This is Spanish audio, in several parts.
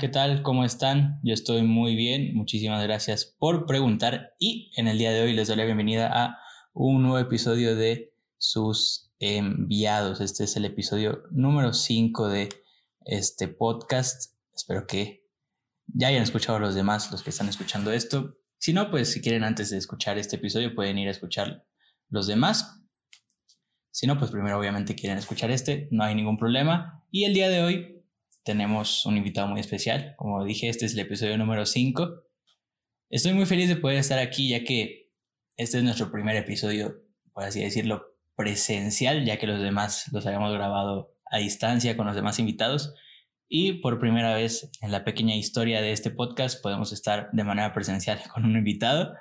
¿qué tal? ¿Cómo están? Yo estoy muy bien. Muchísimas gracias por preguntar. Y en el día de hoy les doy la bienvenida a un nuevo episodio de sus enviados. Este es el episodio número 5 de este podcast. Espero que ya hayan escuchado los demás, los que están escuchando esto. Si no, pues si quieren antes de escuchar este episodio pueden ir a escuchar los demás. Si no, pues primero obviamente quieren escuchar este, no hay ningún problema. Y el día de hoy tenemos un invitado muy especial. Como dije, este es el episodio número 5. Estoy muy feliz de poder estar aquí ya que este es nuestro primer episodio, por así decirlo, presencial, ya que los demás los habíamos grabado a distancia con los demás invitados. Y por primera vez en la pequeña historia de este podcast podemos estar de manera presencial con un invitado.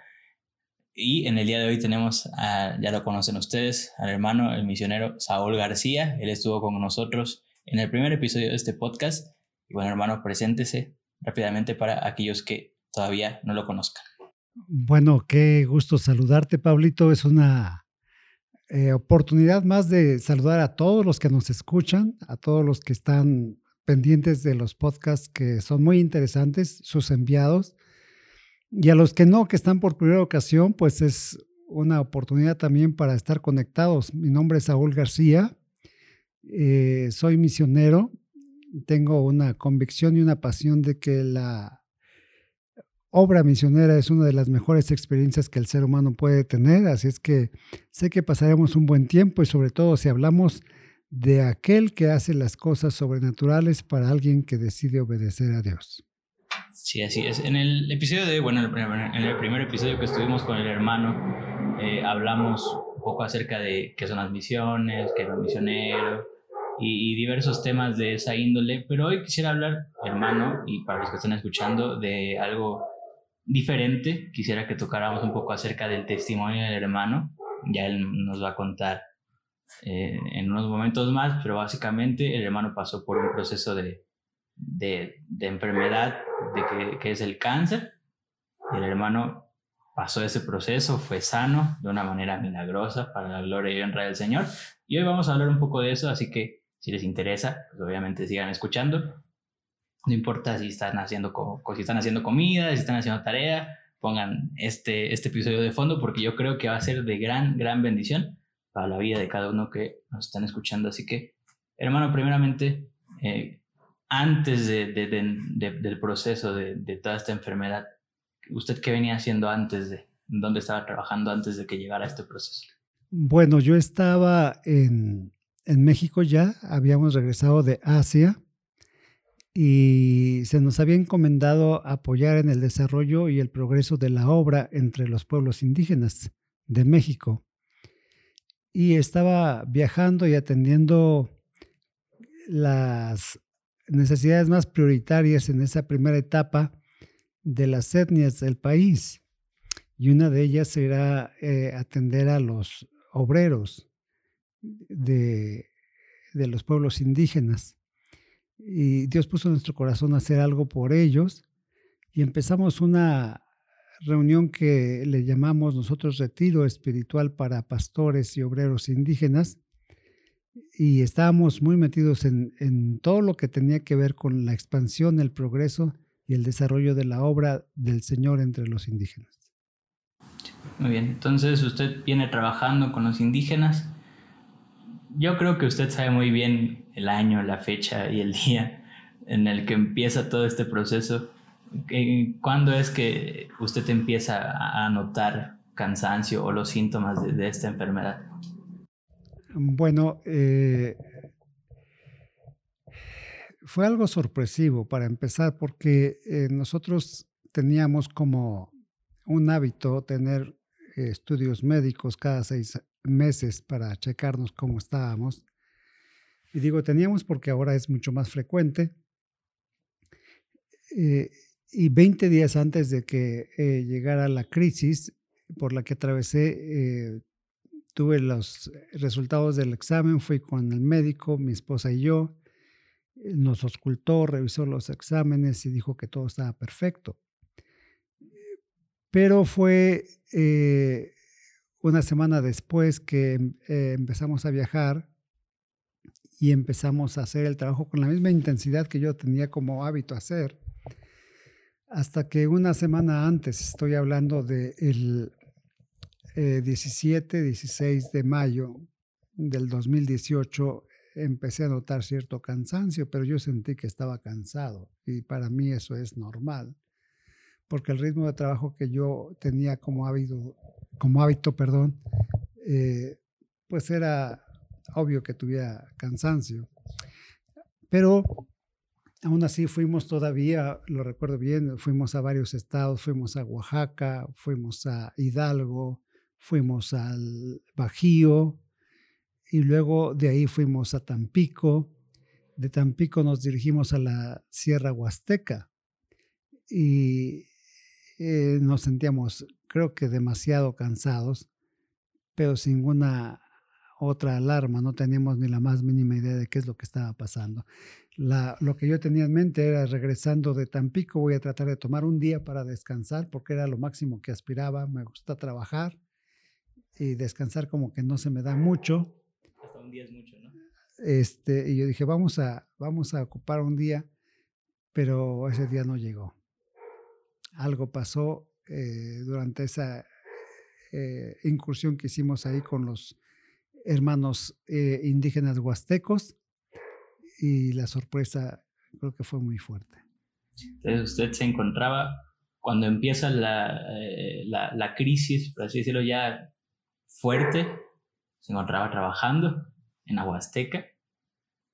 Y en el día de hoy tenemos, ya lo conocen ustedes, al hermano, el misionero Saúl García. Él estuvo con nosotros en el primer episodio de este podcast. Y bueno, hermano, preséntese rápidamente para aquellos que todavía no lo conozcan. Bueno, qué gusto saludarte, Pablito. Es una eh, oportunidad más de saludar a todos los que nos escuchan, a todos los que están pendientes de los podcasts que son muy interesantes, sus enviados. Y a los que no, que están por primera ocasión, pues es una oportunidad también para estar conectados. Mi nombre es Saúl García. Eh, soy misionero, tengo una convicción y una pasión de que la obra misionera es una de las mejores experiencias que el ser humano puede tener, así es que sé que pasaremos un buen tiempo y sobre todo si hablamos de aquel que hace las cosas sobrenaturales para alguien que decide obedecer a Dios. Sí, así es. En el episodio de, bueno, en el primer episodio que estuvimos con el hermano, eh, hablamos un poco acerca de qué son las misiones, qué es un misionero, y, diversos temas de esa índole, pero hoy quisiera hablar, hermano, y para los que están escuchando, de algo diferente. Quisiera que tocáramos un poco acerca del testimonio del hermano. Ya él nos va a contar eh, en unos momentos más, pero básicamente el hermano pasó por un proceso de, de, de enfermedad de que, que es el cáncer. El hermano pasó ese proceso, fue sano de una manera milagrosa para la gloria y honra del Señor. Y hoy vamos a hablar un poco de eso, así que si les interesa, pues obviamente sigan escuchando. No importa si están haciendo, si están haciendo comida, si están haciendo tarea, pongan este, este episodio de fondo porque yo creo que va a ser de gran, gran bendición para la vida de cada uno que nos están escuchando. Así que, hermano, primeramente, eh, antes de, del proceso de, toda esta enfermedad, ¿usted qué venía haciendo antes de, dónde estaba trabajando antes de que llegara este proceso? Bueno, yo estaba en, en México ya, habíamos regresado de Asia y se nos había encomendado apoyar en el desarrollo y el progreso de la obra entre los pueblos indígenas de México. Y estaba viajando y atendiendo las necesidades más prioritarias en esa primera etapa de las etnias del país. Y una de ellas era eh, atender a los obreros, de, los pueblos indígenas. Y Dios puso nuestro corazón hacer algo por ellos y empezamos una reunión que le llamamos nosotros retiro espiritual para pastores y obreros indígenas y estábamos muy metidos en, en, todo lo que tenía que ver con la expansión, el progreso y el desarrollo de la obra del Señor entre los indígenas. Muy bien, entonces usted viene trabajando con los indígenas yo creo que usted sabe muy bien el año, la fecha y el día en el que empieza todo este proceso. ¿Cuándo es que usted empieza a notar cansancio o los síntomas de, esta enfermedad? Bueno, eh, fue algo sorpresivo para empezar porque eh, nosotros teníamos como un hábito tener estudios médicos cada seis meses para checarnos cómo estábamos. Y digo teníamos porque ahora es mucho más frecuente. Eh, y 20 días antes de que eh, llegara la crisis por la que atravesé, eh, tuve los resultados del examen, fui con el médico, mi esposa y yo, nos auscultó, revisó los exámenes y dijo que todo estaba perfecto. Pero fue una semana después que em, eh, empezamos a viajar y empezamos a hacer el trabajo con la misma intensidad que yo tenía como hábito hacer. Hasta que una semana antes, estoy hablando del de 17, 16 de mayo del 2018, empecé a notar cierto cansancio, pero yo sentí que estaba cansado y para mí eso es normal, porque el ritmo de trabajo que yo tenía como hábito, como hábito perdón, eh, pues era obvio que tuviera cansancio. Pero aún así fuimos todavía, lo recuerdo bien, fuimos a varios estados, fuimos a Oaxaca, fuimos a Hidalgo, fuimos al Bajío y luego de ahí fuimos a Tampico. De Tampico nos dirigimos a la Sierra Huasteca y eh, nos sentíamos, creo que demasiado cansados, pero sin ninguna otra alarma, no teníamos ni la más mínima idea de qué es lo que estaba pasando. lo que yo tenía en mente era regresando de Tampico, voy a tratar de tomar un día para descansar, porque era lo máximo que aspiraba, me gusta trabajar y descansar como que no se me da mucho. Hasta un día es mucho, ¿no? Este, y yo dije, vamos a, vamos a ocupar un día, pero ese día no llegó. Algo pasó eh, durante esa eh, incursión que hicimos ahí con los hermanos eh, indígenas huastecos y la sorpresa creo que fue muy fuerte. Entonces usted se encontraba cuando empieza la, eh, la, la, crisis, por así decirlo, ya fuerte, se encontraba trabajando en Aguasteca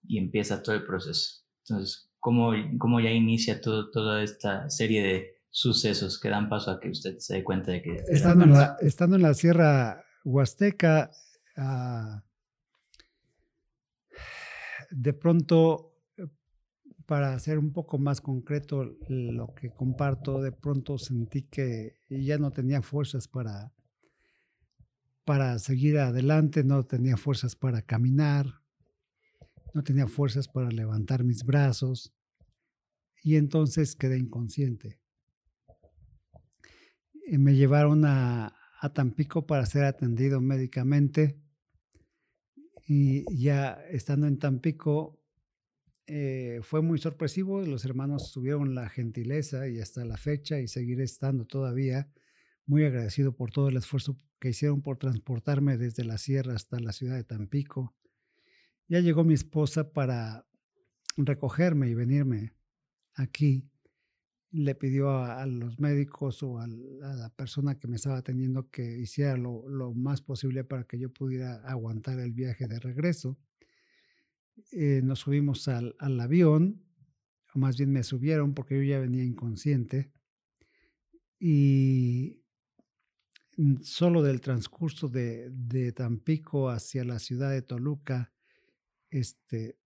y empieza todo el proceso. Entonces, ¿cómo, cómo ya inicia todo, toda esta serie de sucesos que dan paso a que usted se dé cuenta de que... Estando en la, estando en la Sierra Huasteca, Ah, de pronto, para ser un poco más concreto lo que comparto, de pronto sentí que ya no tenía fuerzas para, para seguir adelante, no tenía fuerzas para caminar, no tenía fuerzas para levantar mis brazos y entonces quedé inconsciente. Y me llevaron a, a Tampico para ser atendido médicamente y ya estando en Tampico, eh, fue muy sorpresivo. Los hermanos tuvieron la gentileza y hasta la fecha, y seguiré estando todavía muy agradecido por todo el esfuerzo que hicieron por transportarme desde la sierra hasta la ciudad de Tampico. Ya llegó mi esposa para recogerme y venirme aquí le pidió a, los médicos o a, la persona que me estaba atendiendo que hiciera lo, más posible para que yo pudiera aguantar el viaje de regreso. Eh, nos subimos al, avión, o más bien me subieron porque yo ya venía inconsciente. Y solo del transcurso de, de Tampico hacia la ciudad de Toluca, este,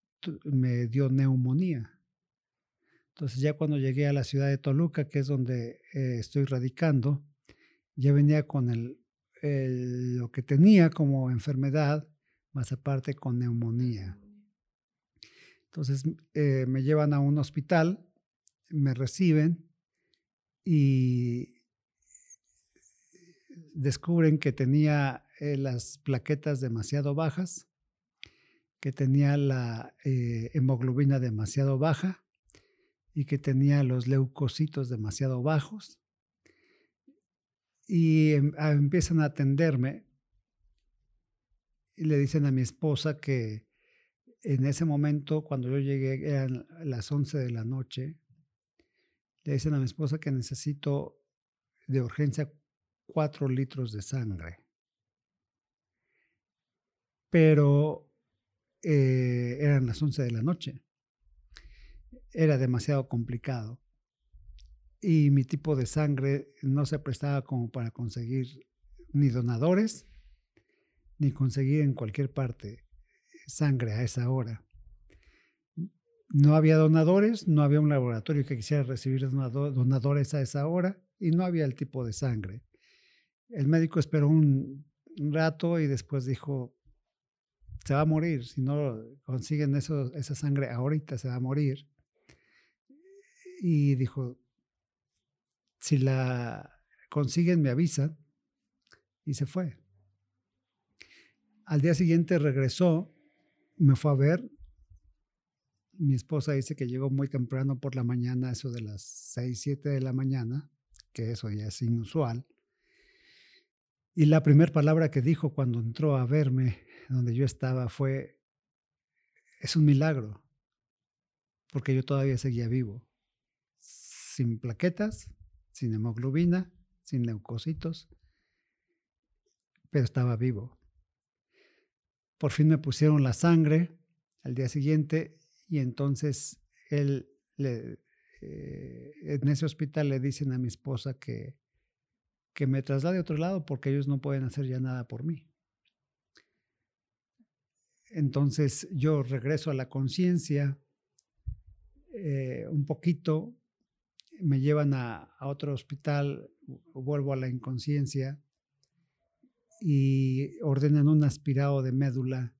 me dio neumonía entonces ya cuando llegué a la ciudad de Toluca, que es donde eh, estoy radicando, ya venía con el, lo que tenía como enfermedad, más aparte con neumonía. Entonces eh, me llevan a un hospital, me reciben y descubren que tenía eh, las plaquetas demasiado bajas, que tenía la hemoglobina demasiado baja y que tenía los leucocitos demasiado bajos. Y em, empiezan a atenderme y le dicen a mi esposa que en ese momento, cuando yo llegué, eran las 11 de la noche, le dicen a mi esposa que necesito de urgencia 4 litros de sangre. Pero eh, eran las 11 de la noche era demasiado complicado y mi tipo de sangre no se prestaba como para conseguir ni donadores ni conseguir en cualquier parte sangre a esa hora. No había donadores, no había un laboratorio que quisiera recibir donadores a esa hora y no había el tipo de sangre. El médico esperó un, rato y después dijo, se va a morir, si no consiguen eso, esa sangre ahorita se va a morir y dijo, si la consiguen me avisan y se fue. Al día siguiente regresó, me fue a ver, mi esposa dice que llegó muy temprano por la mañana, eso de las 6, 7 de la mañana, que eso ya es inusual. Y la primera palabra que dijo cuando entró a verme donde yo estaba fue, es un milagro, porque yo todavía seguía vivo, sin plaquetas, sin hemoglobina, sin leucocitos, pero estaba vivo. Por fin me pusieron la sangre al día siguiente y entonces él le, eh, en ese hospital le dicen a mi esposa que, que me traslade a otro lado porque ellos no pueden hacer ya nada por mí. Entonces yo regreso a la conciencia eh, un poquito, me llevan a, otro hospital, vuelvo a la inconsciencia y ordenan un aspirado de médula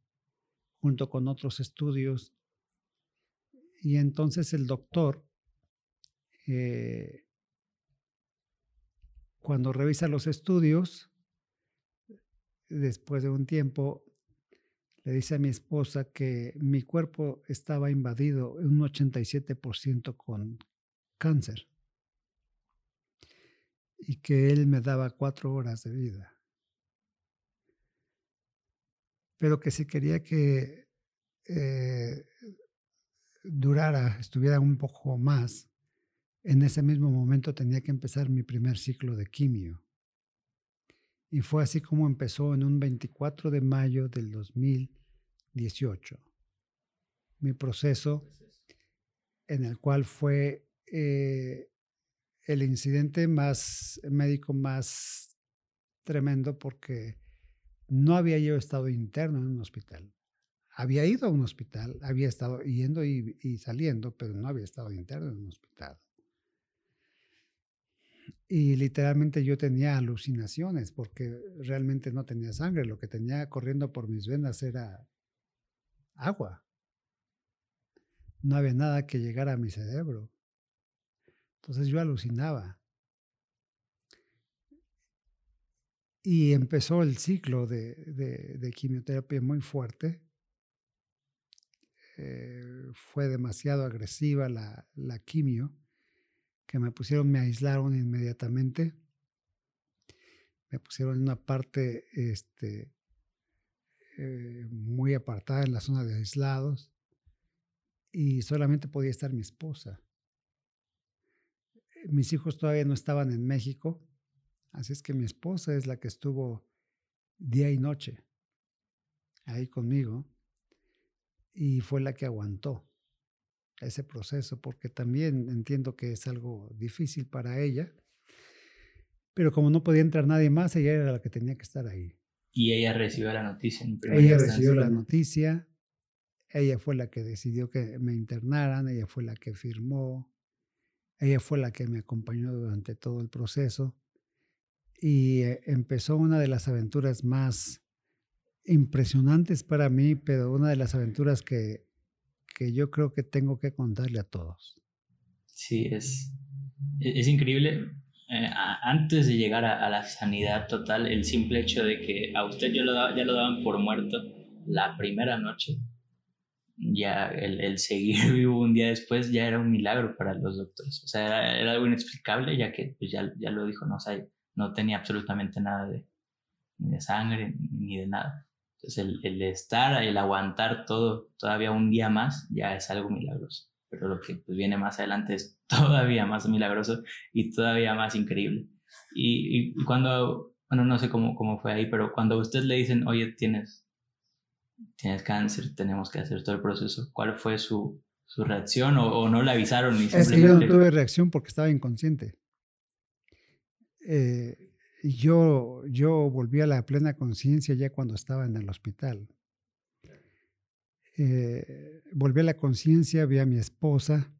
junto con otros estudios. Y entonces el doctor, eh, cuando revisa los estudios, después de un tiempo, le dice a mi esposa que mi cuerpo estaba invadido un 87% con cáncer y que él me daba cuatro horas de vida. Pero que si quería que eh, durara, estuviera un poco más, en ese mismo momento tenía que empezar mi primer ciclo de quimio. Y fue así como empezó en un 24 de mayo del 2018. Mi proceso en el cual fue eh, el incidente más médico más tremendo porque no había yo estado interno en un hospital. Había ido a un hospital, había estado yendo y, y saliendo, pero no había estado interno en un hospital. Y literalmente yo tenía alucinaciones porque realmente no tenía sangre. Lo que tenía corriendo por mis venas era agua. No había nada que llegara a mi cerebro. Entonces yo alucinaba. Y empezó el ciclo de, de, quimioterapia muy fuerte. Eh, fue demasiado agresiva la, la quimio que me pusieron, me aislaron inmediatamente. Me pusieron en una parte este, eh, muy apartada en la zona de aislados y solamente podía estar mi esposa. Mis hijos todavía no estaban en México, así es que mi esposa es la que estuvo día y noche ahí conmigo y fue la que aguantó ese proceso, porque también entiendo que es algo difícil para ella, pero como no podía entrar nadie más, ella era la que tenía que estar ahí. Y ella recibió la noticia. En ella recibió la noticia, ella fue la que decidió que me internaran, ella fue la que firmó, ella fue la que me acompañó durante todo el proceso y eh, empezó una de las aventuras más impresionantes para mí, pero una de las aventuras que que yo creo que tengo que contarle a todos. Sí, es, e-, es increíble. Eh, antes de llegar a, la sanidad total, el simple hecho de que a usted ya lo, ya lo daban por muerto la primera noche, ya el, el, seguir vivo un día después ya era un milagro para los doctores. O sea, era, algo inexplicable, ya que pues ya, ya lo dijo, no, o no tenía absolutamente nada de, ni de sangre ni de nada. Entonces el, el, estar, el aguantar todo todavía un día más ya es algo milagroso. Pero lo que pues, viene más adelante es todavía más milagroso y todavía más increíble. Y, y cuando, bueno, no sé cómo, cómo fue ahí, pero cuando a usted le dicen, oye, tienes, tienes cáncer, tenemos que hacer todo el proceso, ¿cuál fue su, su reacción o, o, no le avisaron? Ni es que yo no tuve reacción porque estaba inconsciente. Eh, yo, yo volví a la plena conciencia ya cuando estaba en el hospital. Eh, volví a la conciencia, vi a mi esposa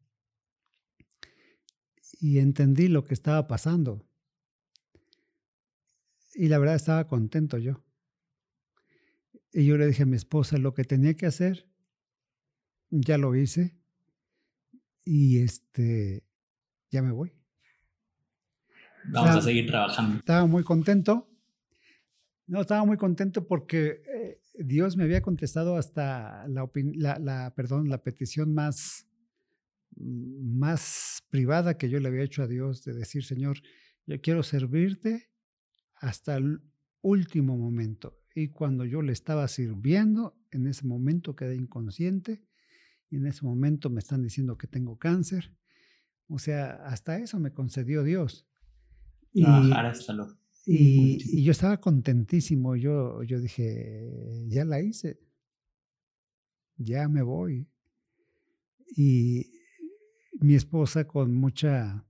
y entendí lo que estaba pasando. Y la verdad estaba contento yo. Y yo le dije a mi esposa, lo que tenía que hacer, ya lo hice y este, ya me voy. Vamos a seguir trabajando. Estaba muy contento. No, estaba muy contento porque eh, Dios me había contestado hasta la, la, perdón, la petición más, más privada que yo le había hecho a Dios de decir, Señor, yo quiero servirte hasta el último momento. Y cuando yo le estaba sirviendo, en ese momento quedé inconsciente y en ese momento me están diciendo que tengo cáncer. O sea, hasta eso me concedió Dios. Y, hasta y, yo estaba contentísimo. Yo, yo dije, ya la hice. Ya me voy. Y mi esposa con mucha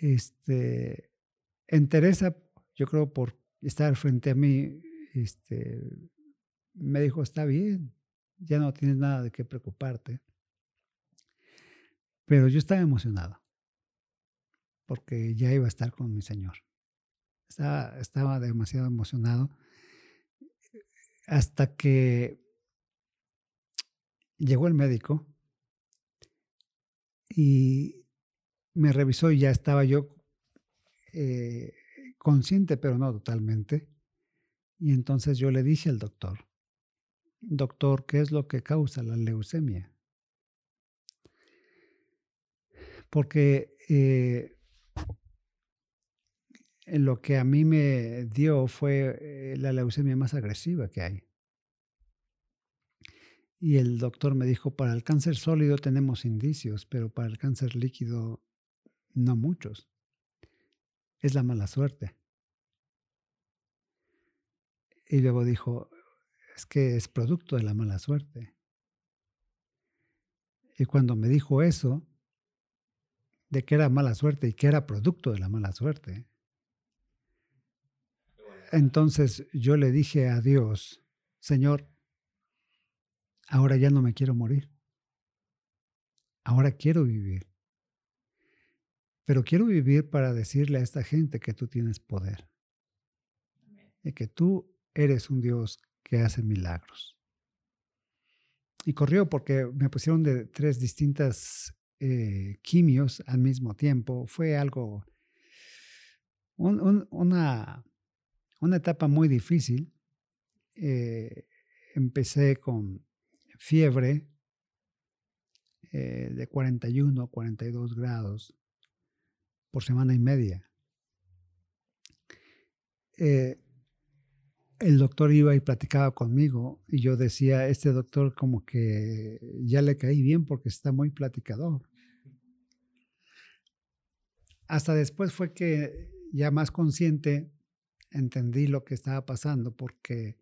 este, entereza, yo creo por estar frente a mí, este, me dijo, está bien, ya no tienes nada de qué preocuparte. Pero yo estaba emocionado porque ya iba a estar con mi Señor. Estaba, estaba demasiado emocionado hasta que llegó el médico y me revisó y ya estaba yo eh, consciente, pero no totalmente. Y entonces yo le dije al doctor, doctor, ¿qué es lo que causa la leucemia? Porque eh, lo que a mí me dio fue eh, la leucemia más agresiva que hay. Y el doctor me dijo, para el cáncer sólido tenemos indicios, pero para el cáncer líquido no muchos. Es la mala suerte. Y luego dijo, es que es producto de la mala suerte. Y cuando me dijo eso, de que era mala suerte y que era producto de la mala suerte, entonces yo le dije a Dios, Señor, ahora ya no me quiero morir. Ahora quiero vivir. Pero quiero vivir para decirle a esta gente que tú tienes poder. Y que tú eres un Dios que hace milagros. Y corrió porque me pusieron de tres distintas eh, quimios al mismo tiempo. Fue algo, una, una etapa muy difícil. Eh, empecé con fiebre eh, de 41 42 grados por semana y media. Eh, el doctor iba y platicaba conmigo y yo decía, este doctor como que ya le caí bien porque está muy platicador. Hasta después fue que ya más consciente entendí lo que estaba pasando porque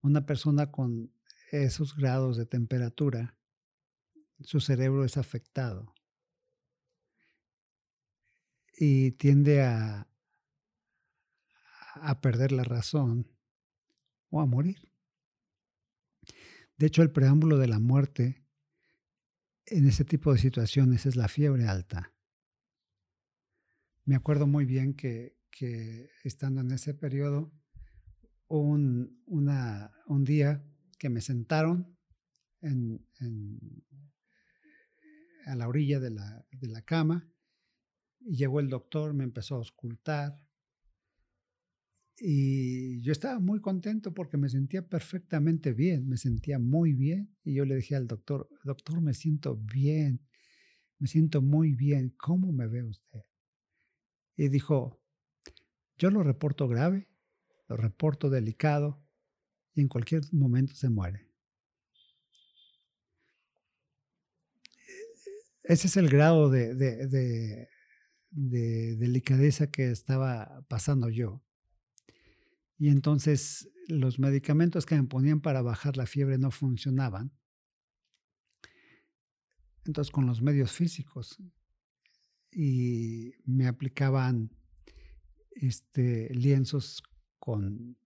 una persona con esos grados de temperatura, su cerebro es afectado y tiende a, a perder la razón o a morir. De hecho, el preámbulo de la muerte en ese tipo de situaciones es la fiebre alta. Me acuerdo muy bien que que estando en ese periodo, un, un día que me sentaron en, a la orilla de la, de la cama y llegó el doctor, me empezó a auscultar y yo estaba muy contento porque me sentía perfectamente bien, me sentía muy bien y yo le dije al doctor, doctor, me siento bien, me siento muy bien, ¿cómo me ve usted? Y dijo, yo lo reporto grave, lo reporto delicado y en cualquier momento se muere. Ese es el grado de, de, delicadeza que estaba pasando yo. Y entonces los medicamentos que me ponían para bajar la fiebre no funcionaban. Entonces con los medios físicos y me aplicaban este, lienzos con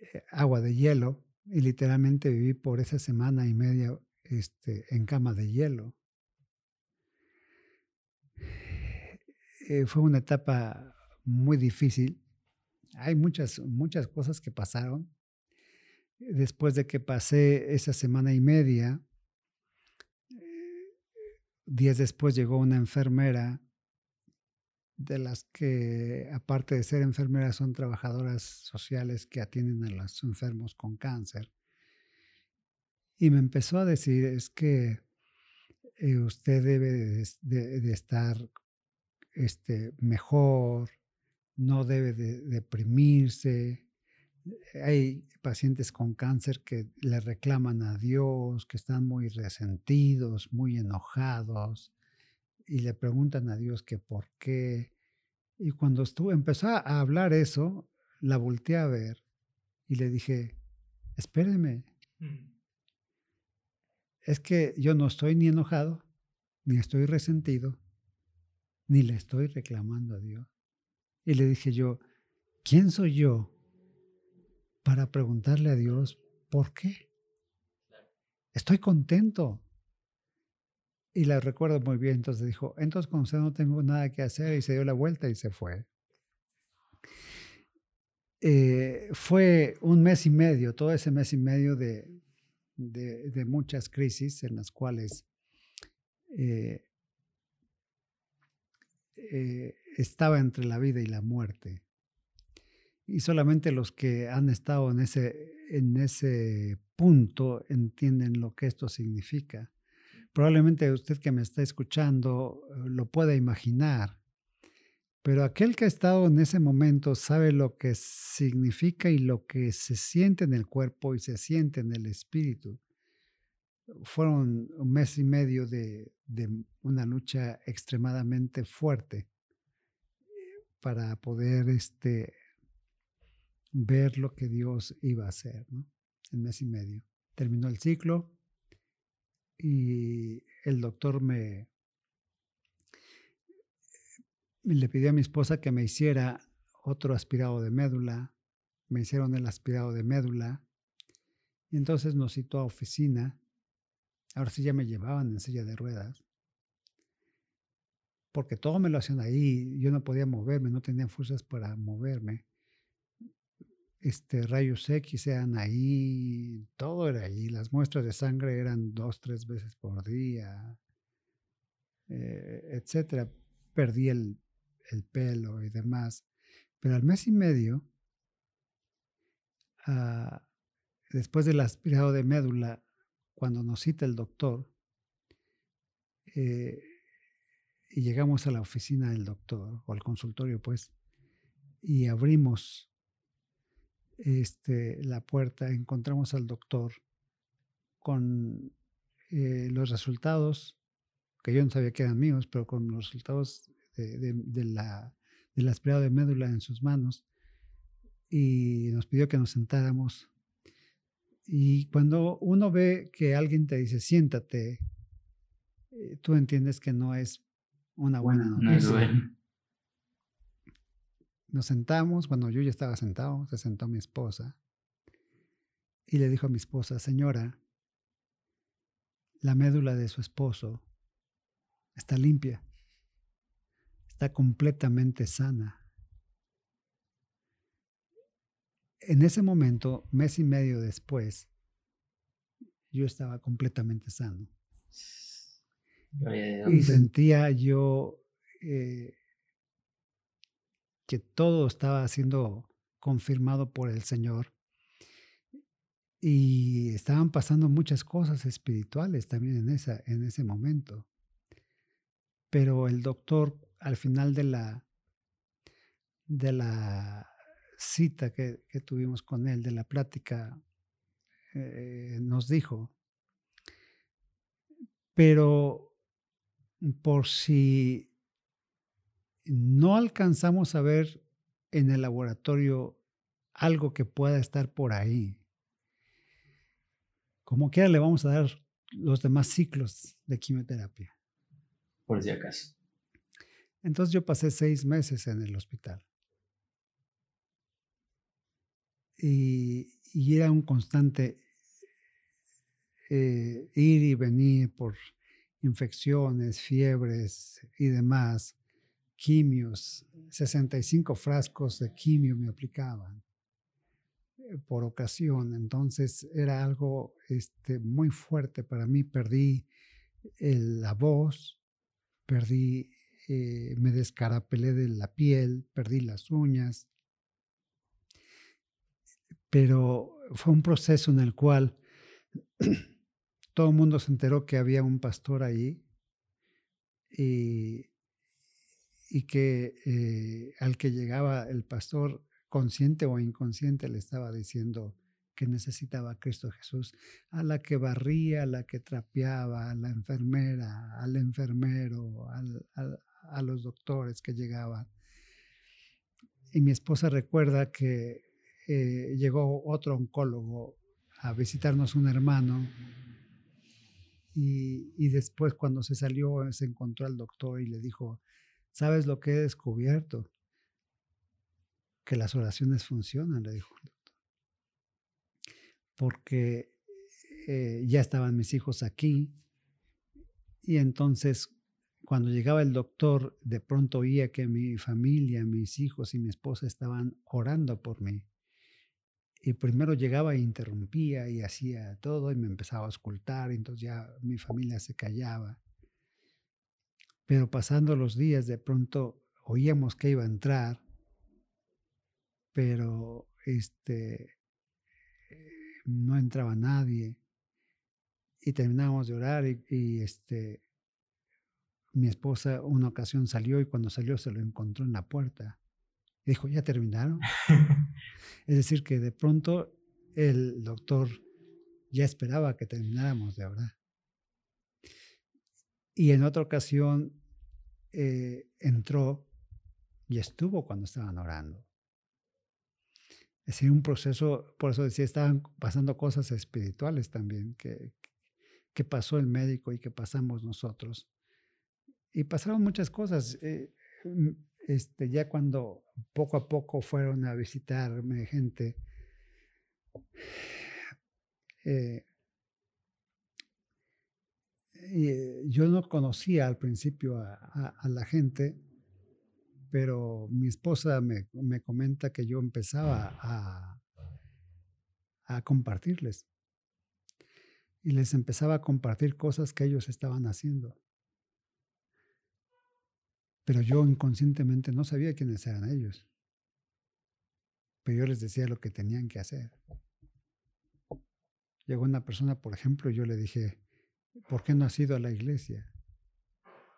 eh, agua de hielo y literalmente viví por esa semana y media este, en cama de hielo. Eh, fue una etapa muy difícil. Hay muchas, muchas cosas que pasaron. Después de que pasé esa semana y media, días después llegó una enfermera de las que, aparte de ser enfermeras, son trabajadoras sociales que atienden a los enfermos con cáncer. Y me empezó a decir, es que eh, usted debe de, estar este, mejor, no debe de deprimirse. Hay pacientes con cáncer que le reclaman a Dios, que están muy resentidos, muy enojados, y le preguntan a Dios que por qué. Y cuando estuvo, empezó a hablar eso, la volteé a ver y le dije, espéreme, mm. es que yo no estoy ni enojado, ni estoy resentido, ni le estoy reclamando a Dios. Y le dije yo, ¿quién soy yo para preguntarle a Dios por qué? Estoy contento. Y la recuerdo muy bien, entonces dijo, entonces con usted no tengo nada que hacer y se dio la vuelta y se fue. Eh, fue un mes y medio, todo ese mes y medio de, de, muchas crisis en las cuales eh, eh, estaba entre la vida y la muerte. Y solamente los que han estado en ese, en ese punto entienden lo que esto significa probablemente usted que me está escuchando eh, lo pueda imaginar, pero aquel que ha estado en ese momento sabe lo que significa y lo que se siente en el cuerpo y se siente en el espíritu. Fueron un mes y medio de, una lucha extremadamente fuerte para poder este, ver lo que Dios iba a hacer, ¿no? El mes y medio. Terminó el ciclo, y el doctor me le pidió a mi esposa que me hiciera otro aspirado de médula, me hicieron el aspirado de médula y entonces nos citó a oficina. Ahora sí ya me llevaban en silla de ruedas. Porque todo me lo hacían ahí, yo no podía moverme, no tenía fuerzas para moverme este, rayos X eran ahí, todo era ahí, las muestras de sangre eran dos, tres veces por día, eh, etcétera. Perdí el, pelo y demás. Pero al mes y medio, ah, después del aspirado de médula, cuando nos cita el doctor, eh, y llegamos a la oficina del doctor, o al consultorio, pues, y abrimos este, la puerta, encontramos al doctor con eh, los resultados, que yo no sabía que eran míos, pero con los resultados de, la, del aspirado de médula en sus manos y nos pidió que nos sentáramos. Y cuando uno ve que alguien te dice, siéntate, eh, tú entiendes que no es una buena noticia. Nos sentamos, bueno, yo ya estaba sentado, se sentó mi esposa y le dijo a mi esposa, señora, la médula de su esposo está limpia, está completamente sana. En ese momento, mes y medio después, yo estaba completamente sano. Y sentía yo eh, que todo estaba siendo confirmado por el Señor. Y estaban pasando muchas cosas espirituales también en, esa, en ese momento. Pero el doctor, al final de la, de la cita que, tuvimos con él, de la plática, eh, nos dijo, pero por si no alcanzamos a ver en el laboratorio algo que pueda estar por ahí. Como quiera le vamos a dar los demás ciclos de quimioterapia. Por si acaso. Entonces yo pasé seis meses en el hospital. Y, era un constante eh, ir y venir por infecciones, fiebres y demás quimios, 65 frascos de quimio me aplicaban eh, por ocasión. Entonces era algo este, muy fuerte para mí. Perdí la voz, perdí eh, me descarapelé de la piel, perdí las uñas, pero fue un proceso en el cual todo el mundo se enteró que había un pastor ahí y, que eh, al que llegaba el pastor, consciente o inconsciente, le estaba diciendo que necesitaba a Cristo Jesús, a la que barría, a la que trapeaba, a la enfermera, al enfermero, a los doctores que llegaban. Y mi esposa recuerda que eh, llegó otro oncólogo a visitarnos un hermano y, después cuando se salió se encontró al doctor y le dijo, ¿sabes lo que he descubierto? Que las oraciones funcionan, le dijo el doctor. Porque eh, ya estaban mis hijos aquí y entonces cuando llegaba el doctor de pronto oía que mi familia, mis hijos y mi esposa estaban orando por mí. Y primero llegaba e interrumpía y hacía todo y me empezaba a escultar, entonces ya mi familia se callaba. Pero pasando los días, de pronto oíamos que iba a entrar, pero este, no entraba nadie. Y terminábamos de orar y, y este, mi esposa una ocasión salió y cuando salió se lo encontró en la puerta. Dijo, ¿ya terminaron? es decir, que de pronto el doctor ya esperaba que termináramos de orar. Y en otra ocasión eh, entró y estuvo cuando estaban orando. Es decir, un proceso, por eso decía, estaban pasando cosas espirituales también, que, que pasó el médico y que pasamos nosotros. Y pasaron muchas cosas. Eh, este, ya cuando poco a poco fueron a visitarme gente, eh, eh, yo no conocía al principio a, la gente, pero mi esposa me, comenta que yo empezaba a, a compartirles. Y les empezaba a compartir cosas que ellos estaban haciendo. Pero yo inconscientemente no sabía quiénes eran ellos. Pero yo les decía lo que tenían que hacer. Llegó una persona, por ejemplo, y yo le dije, ¿por qué no has ido a la iglesia?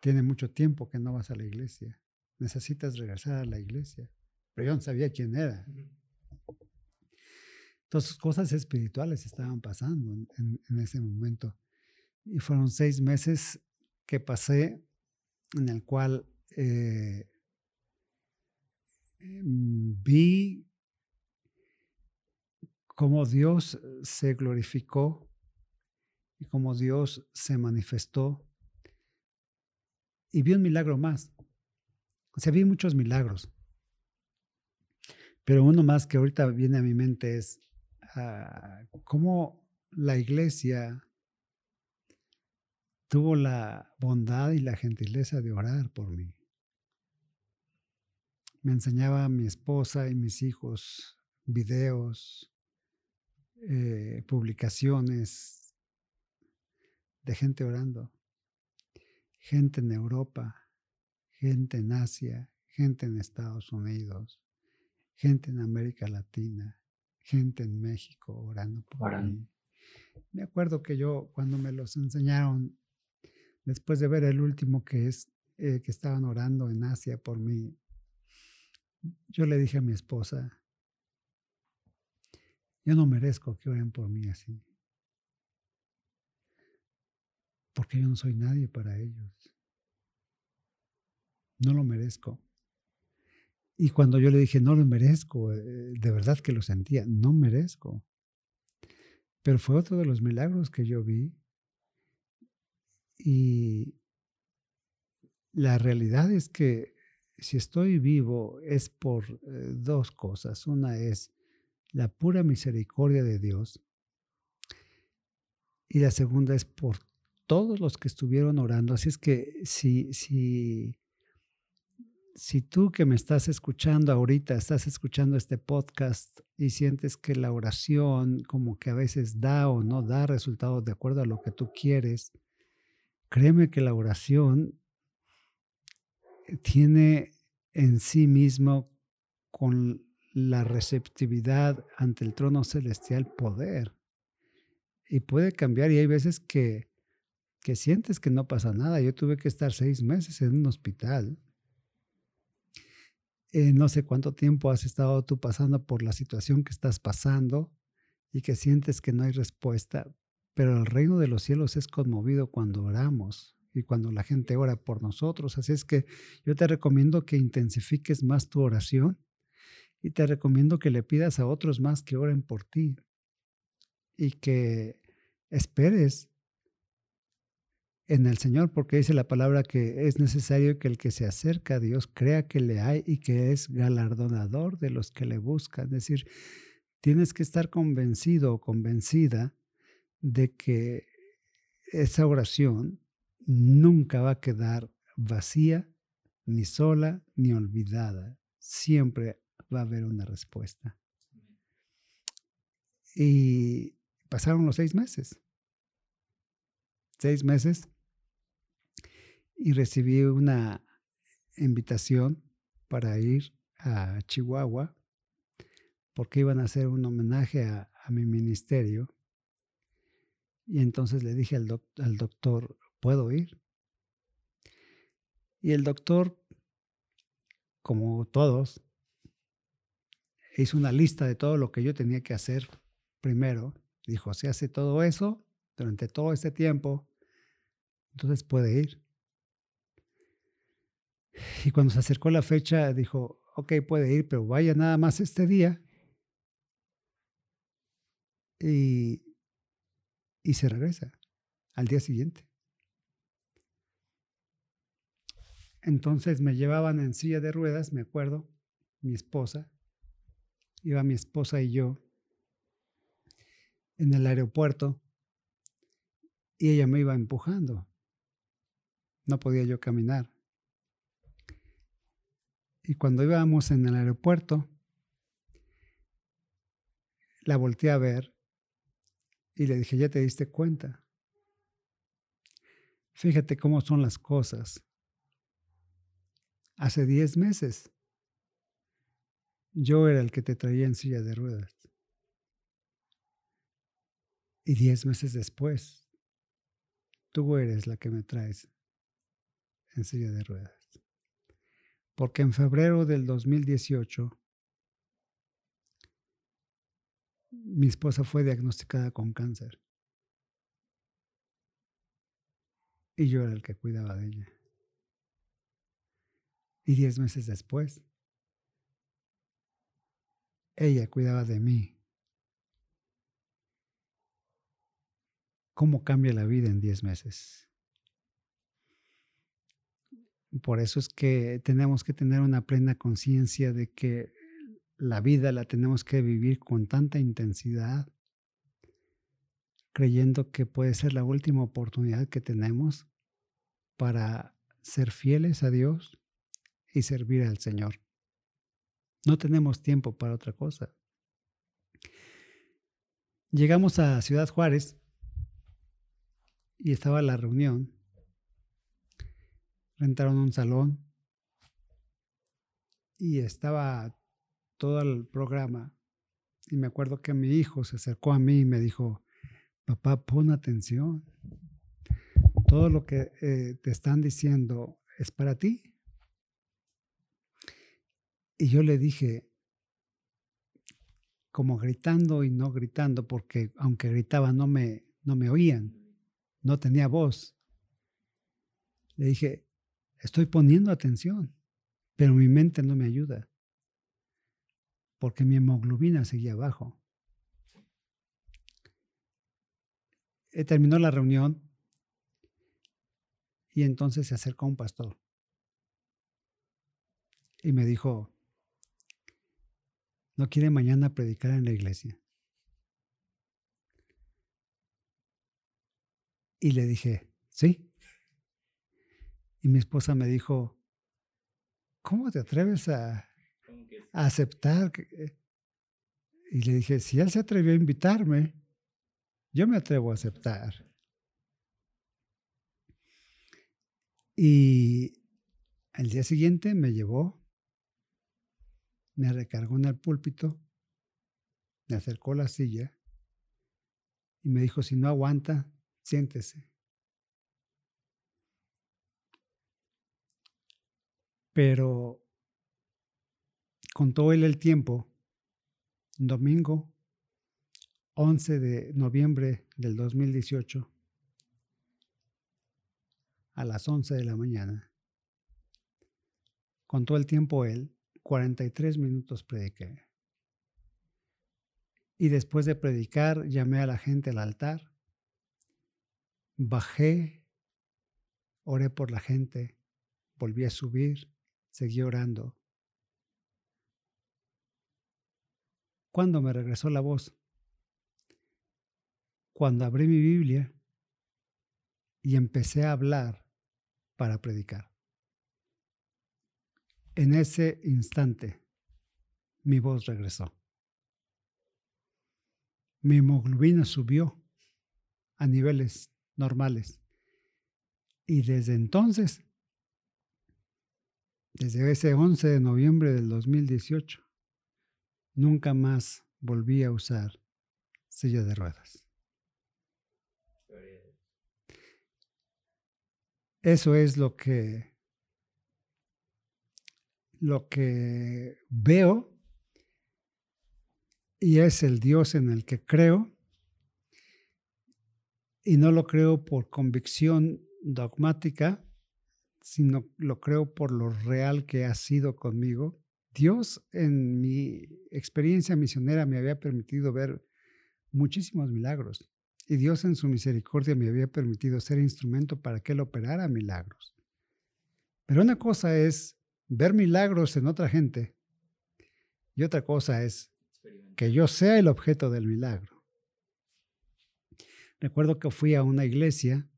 Tiene mucho tiempo que no vas a la iglesia. Necesitas regresar a la iglesia. Pero yo no sabía quién era. Entonces, cosas espirituales estaban pasando en, en ese momento. Y fueron seis meses que pasé en el cual eh, em, vi cómo Dios se glorificó y cómo Dios se manifestó. Y vi un milagro más. O sea, vi muchos milagros. Pero uno más que ahorita viene a mi mente es ah, cómo la iglesia tuvo la bondad y la gentileza de orar por mí me enseñaba a mi esposa y mis hijos videos, eh, publicaciones de gente orando, gente en Europa, gente en Asia, gente en Estados Unidos, gente en América Latina, gente en México orando por mí. Me acuerdo que yo cuando me los enseñaron, después de ver el último que es eh, que estaban orando en Asia por mí, yo le dije a mi esposa, yo no merezco que oren por mí así, porque yo no soy nadie para ellos. No lo merezco. Y cuando yo le dije, no lo merezco, eh, de verdad que lo sentía, no merezco. Pero fue otro de los milagros que yo vi. Y la realidad es que si estoy vivo es por eh, dos cosas. Una es la pura misericordia de Dios y la segunda es por todos los que estuvieron orando. Así es que si, si, si tú que me estás escuchando ahorita, estás escuchando este podcast y sientes que la oración como que a veces da o no da resultados de acuerdo a lo que tú quieres, créeme que la oración tiene en sí mismo con la receptividad ante el trono celestial poder. Y puede cambiar y hay veces que, que sientes que no pasa nada. Yo tuve que estar seis meses en un hospital. Eh, no sé cuánto tiempo has estado tú pasando por la situación que estás pasando y que sientes que no hay respuesta, pero el reino de los cielos es conmovido cuando oramos y cuando la gente ora por nosotros. Así es que yo te recomiendo que intensifiques más tu oración y te recomiendo que le pidas a otros más que oren por ti y que esperes en el Señor, porque dice la palabra que es necesario que el que se acerca a Dios crea que le hay y que es galardonador de los que le buscan. Es decir, tienes que estar convencido o convencida de que esa oración nunca va a quedar vacía, ni sola, ni olvidada. Siempre va a haber una respuesta. Y pasaron los seis meses. Seis meses. Y recibí una invitación para ir a Chihuahua porque iban a hacer un homenaje a, mi ministerio. Y entonces le dije al, al doctor, ¿puedo ir? Y el doctor, como todos, hizo una lista de todo lo que yo tenía que hacer primero. Dijo, si hace todo eso durante todo este tiempo, entonces puede ir. Y cuando se acercó la fecha, dijo, ok, puede ir, pero vaya nada más este día. Y, y se regresa al día siguiente. Entonces me llevaban en silla de ruedas, me acuerdo, mi esposa, iba mi esposa y yo en el aeropuerto y ella me iba empujando. No podía yo caminar. Y cuando íbamos en el aeropuerto, la volteé a ver y le dije, ya te diste cuenta. Fíjate cómo son las cosas. Hace 10 meses yo era el que te traía en silla de ruedas. Y diez meses después, tú eres la que me traes en silla de ruedas. Porque en febrero del 2018, mi esposa fue diagnosticada con cáncer. Y yo era el que cuidaba de ella. Y diez meses después, ella cuidaba de mí. ¿Cómo cambia la vida en 10 meses? Por eso es que tenemos que tener una plena conciencia de que la vida la tenemos que vivir con tanta intensidad, creyendo que puede ser la última oportunidad que tenemos para ser fieles a Dios y servir al Señor. No tenemos tiempo para otra cosa. Llegamos a Ciudad Juárez y estaba la reunión. Rentaron un salón y estaba todo el programa. Y me acuerdo que mi hijo se acercó a mí y me dijo, papá, pon atención. Todo lo que eh, te están diciendo es para ti. Y yo le dije, como gritando y no gritando, porque aunque gritaba no me, no me oían, no tenía voz. Le dije, estoy poniendo atención, pero mi mente no me ayuda, porque mi hemoglobina seguía abajo. Eh, terminó la reunión y entonces se acercó un pastor y me dijo, no quiere mañana predicar en la iglesia. Y le dije, sí. Y mi esposa me dijo, ¿cómo te atreves a, aceptar? Y le dije, si él se atrevió a invitarme, yo me atrevo a aceptar. Y El día siguiente me llevó, me recargó en el púlpito, me acercó la silla y me dijo, si no aguanta, siéntese. Pero contó él el tiempo, domingo 11 de noviembre del 2018, a las 11 de la mañana. Contó el tiempo él, 43 minutos prediqué. Y después de predicar, llamé a la gente al altar, bajé, oré por la gente, volví a subir, seguí orando. ¿Cuándo me regresó la voz? Cuando abrí mi Biblia y empecé a hablar para predicar. En ese instante, mi voz regresó. Mi hemoglobina subió a niveles normales. Y desde entonces, desde ese 11 de noviembre del 2018, nunca más volví a usar silla de ruedas. Eso es lo que lo que veo y es el Dios en el que creo y no lo creo por convicción dogmática, sino lo creo por lo real que ha sido conmigo Dios en mi experiencia misionera me había permitido ver muchísimos milagros y Dios en su misericordia me había permitido ser instrumento para que Él operara milagros. Pero una cosa es ver milagros en otra gente y otra cosa es que yo sea el objeto del milagro. Recuerdo que fui a una iglesia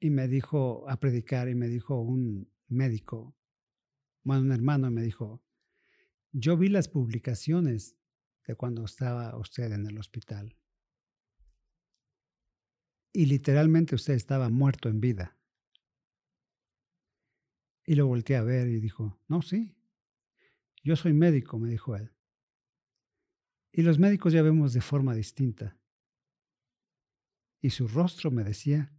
y me dijo a predicar y me dijo un médico, bueno, un hermano me dijo, yo vi las publicaciones de cuando estaba usted en el hospital. Y literalmente usted estaba muerto en vida. Y lo volteé a ver y dijo, no, sí, yo soy médico, me dijo él. Y los médicos ya vemos de forma distinta. Y su rostro me decía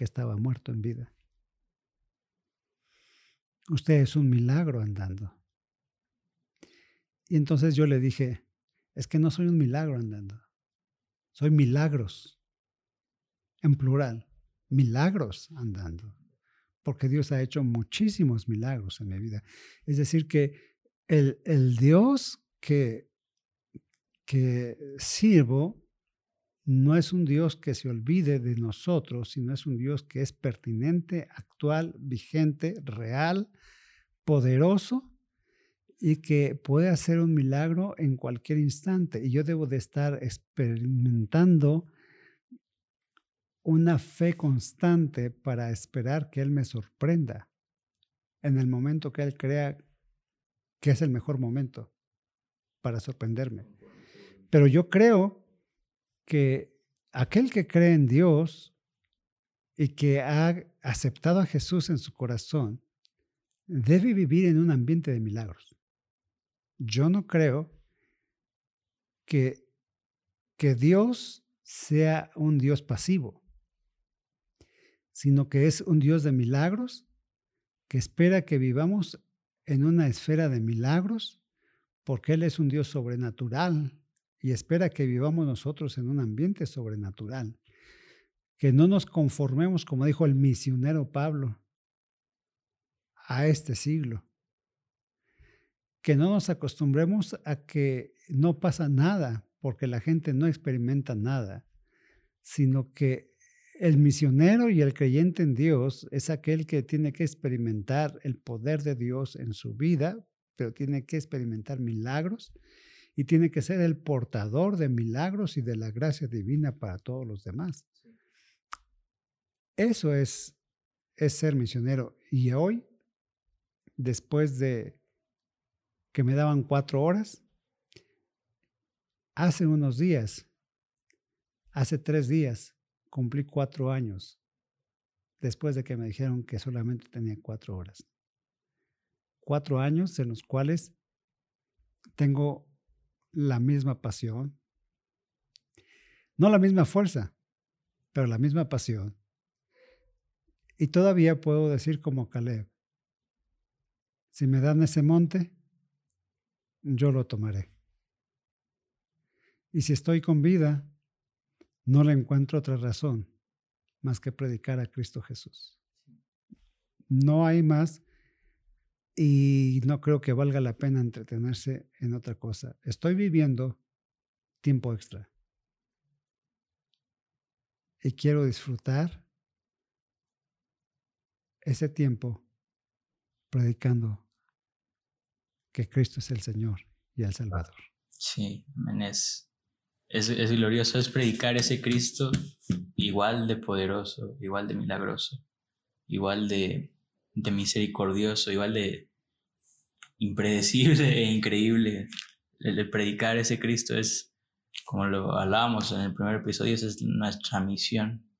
que estaba muerto en vida. Usted es un milagro andando. Y entonces yo le dije, es que no soy un milagro andando, soy milagros, en plural, milagros andando, porque Dios ha hecho muchísimos milagros en mi vida. Es decir, que el, el Dios que, que sirvo no es un Dios que se olvide de nosotros, sino es un Dios que es pertinente, actual, vigente, real, poderoso y que puede hacer un milagro en cualquier instante. Y yo debo de estar experimentando una fe constante para esperar que Él me sorprenda en el momento que Él crea que es el mejor momento para sorprenderme. Pero yo creo que aquel que cree en Dios y que ha aceptado a Jesús en su corazón, debe vivir en un ambiente de milagros. Yo no creo que, que Dios sea un Dios pasivo, sino que es un Dios de milagros que espera que vivamos en una esfera de milagros, porque Él es un Dios sobrenatural y espera que vivamos nosotros en un ambiente sobrenatural, que no nos conformemos, como dijo el misionero Pablo, a este siglo. Que no nos acostumbremos a que no pasa nada porque la gente no experimenta nada, sino que el misionero y el creyente en Dios es aquel que tiene que experimentar el poder de Dios en su vida, pero tiene que experimentar milagros y tiene que ser el portador de milagros y de la gracia divina para todos los demás. Eso es, es ser misionero. Y hoy, después de que me daban cuatro horas, hace unos días, hace tres días, cumplí cuatro años después de que me dijeron que solamente tenía cuatro horas. cuatro años en los cuales tengo la misma pasión, no la misma fuerza, pero la misma pasión. Y todavía puedo decir como Caleb, si me dan ese monte, yo lo tomaré. Y si estoy con vida, no le encuentro otra razón más que predicar a Cristo Jesús. No hay más y no creo que valga la pena entretenerse en otra cosa. Estoy viviendo tiempo extra y quiero disfrutar ese tiempo predicando que Cristo es el Señor y el Salvador. Sí, es, es, glorioso, es predicar ese Cristo igual de poderoso, igual de milagroso, igual de misericordioso, igual de impredecible e increíble. El, predicar ese Cristo es, como lo hablábamos en el primer episodio, es nuestra misión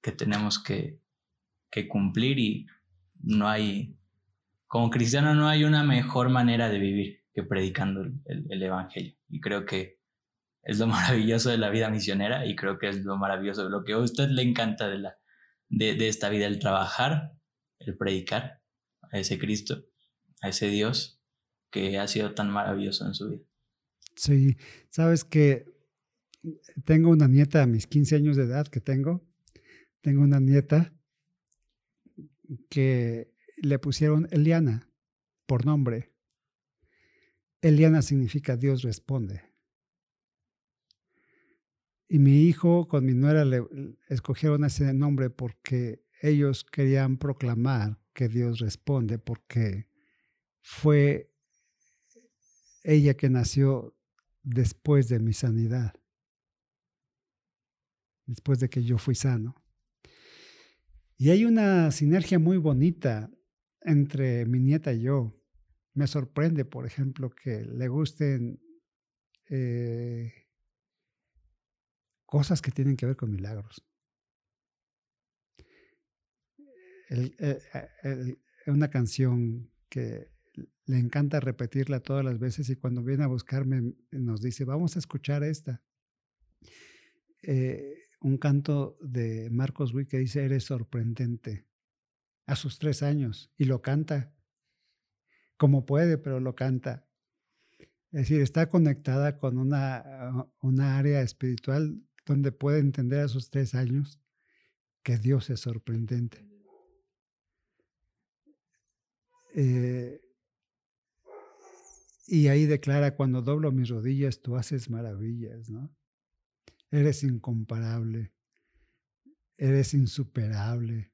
que tenemos que, cumplir y no hay, como cristiano no hay una mejor manera de vivir que predicando el, el, Evangelio. Y creo que es lo maravilloso de la vida misionera y creo que es lo maravilloso lo que a usted le encanta de, la, de esta vida, el trabajar, el predicar a ese Cristo a ese Dios que ha sido tan maravilloso en su vida. Sí, sabes que tengo una nieta a mis 15 años de edad que tengo. Tengo una nieta que le pusieron Eliana por nombre. Eliana significa Dios responde. Y mi hijo con mi nuera le escogieron ese nombre porque ellos querían proclamar que Dios responde, porque fue ella que nació después de mi sanidad, después de que yo fui sano. Y hay una sinergia muy bonita entre mi nieta y yo. Me sorprende, por ejemplo, que le gusten eh, cosas que tienen que ver con milagros. una canción que le encanta repetirla todas las veces y cuando viene a buscarme nos dice, vamos a escuchar esta. Eh, un canto de Marcos Witt que dice, eres sorprendente, a sus tres años, y lo canta como puede, pero lo canta. Es decir, está conectada con una, una área espiritual donde puede entender a sus tres años que Dios es sorprendente. Eh, y ahí declara, cuando doblo mis rodillas, tú haces maravillas, ¿no? Eres incomparable, eres insuperable.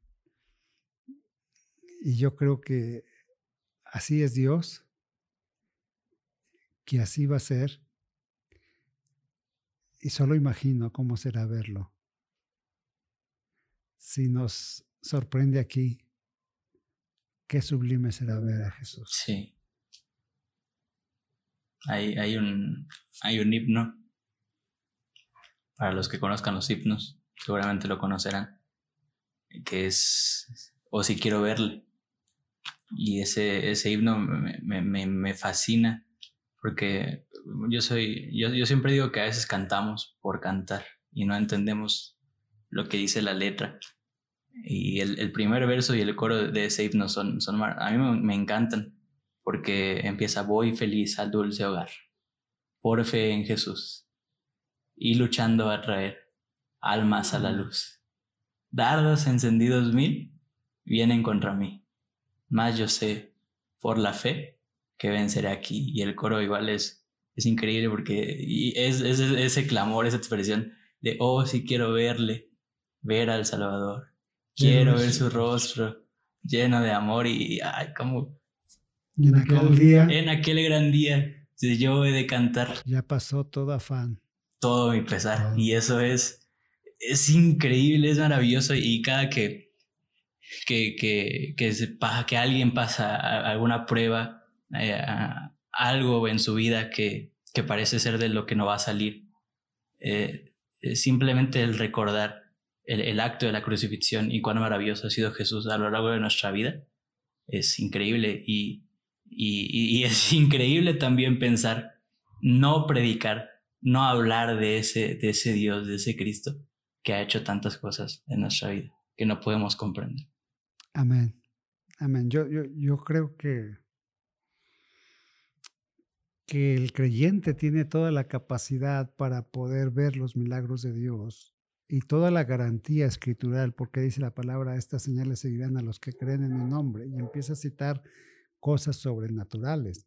Y yo creo que así es Dios, que así va a ser. Y solo imagino cómo será verlo. Si nos sorprende aquí, qué sublime será ver a Jesús. Sí. Hay, hay, un, hay un himno. Para los que conozcan los himnos, seguramente lo conocerán. Que es O si quiero verle. Y ese, ese himno me, me, me fascina. Porque yo soy. Yo, yo siempre digo que a veces cantamos por cantar. Y no entendemos lo que dice la letra. Y el, el, primer verso y el coro de ese himno son, son a mí me, me, encantan porque empieza voy feliz al dulce hogar, por fe en Jesús y luchando a traer almas a la luz. Dardos encendidos mil vienen contra mí, mas yo sé por la fe que venceré aquí. Y el coro igual es, es increíble porque es, es, ese clamor, esa expresión de, oh, si quiero verle, ver al Salvador, quiero ver su rostro lleno de amor y, ay, como y en aquel día. En aquel gran día, yo he de cantar. Ya pasó todo afán. Todo mi pesar. Y eso es, es increíble, es maravilloso. Y cada que, que, que, que, que alguien pasa alguna prueba, eh, algo en su vida que, que parece ser de lo que no va a salir, eh, simplemente el recordar el, el acto de la crucifixión y cuán maravilloso ha sido Jesús a lo largo de nuestra vida es increíble. Y Y, y, es increíble también pensar, no predicar, no hablar de ese, de ese Dios, de ese Cristo que ha hecho tantas cosas en nuestra vida que no podemos comprender. Amén. Amén. Yo, yo, yo creo que, que el creyente tiene toda la capacidad para poder ver los milagros de Dios y toda la garantía escritural, porque dice la palabra, estas señales seguirán a los que creen en mi nombre, y empieza a citar cosas sobrenaturales.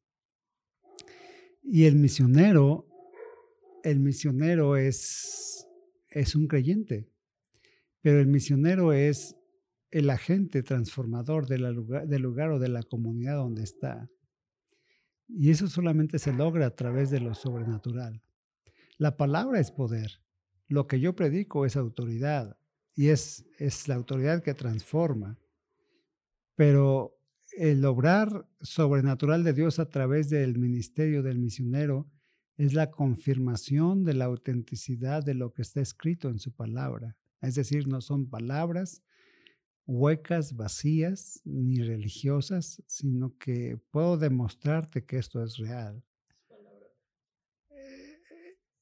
Y el misionero, el misionero es, es un creyente, pero el misionero es el agente transformador lugar, del lugar o de la comunidad donde está. Y eso solamente se logra a través de lo sobrenatural. La palabra es poder. Lo que yo predico es autoridad y es, es la autoridad que transforma. Pero el obrar sobrenatural de Dios a través del ministerio del misionero es la confirmación de la autenticidad de lo que está escrito en su palabra. Es decir, no son palabras huecas, vacías, ni religiosas, sino que puedo demostrarte que esto es real.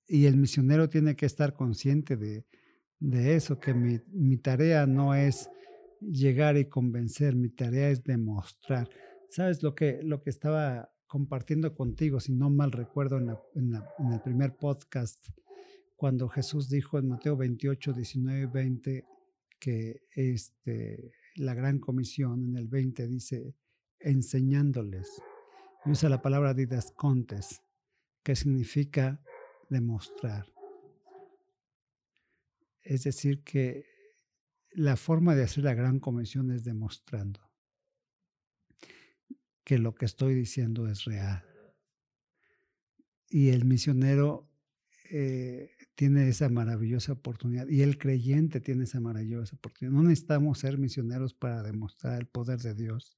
Y el misionero tiene que estar consciente de, eso, que mi, mi, tarea no es llegar y convencer, mi tarea es demostrar. ¿Sabes lo que, lo que estaba compartiendo contigo, si no mal recuerdo, en, el primer podcast, cuando Jesús dijo en Mateo 28, 19 y 20, que este, la gran comisión en el 20 dice enseñándoles. Y usa la palabra didascontes, que significa demostrar. Es decir, que la forma de hacer la gran comisión es demostrando que lo que estoy diciendo es real. Y el misionero eh, tiene esa maravillosa oportunidad y el creyente tiene esa maravillosa oportunidad. No necesitamos ser misioneros para demostrar el poder de Dios.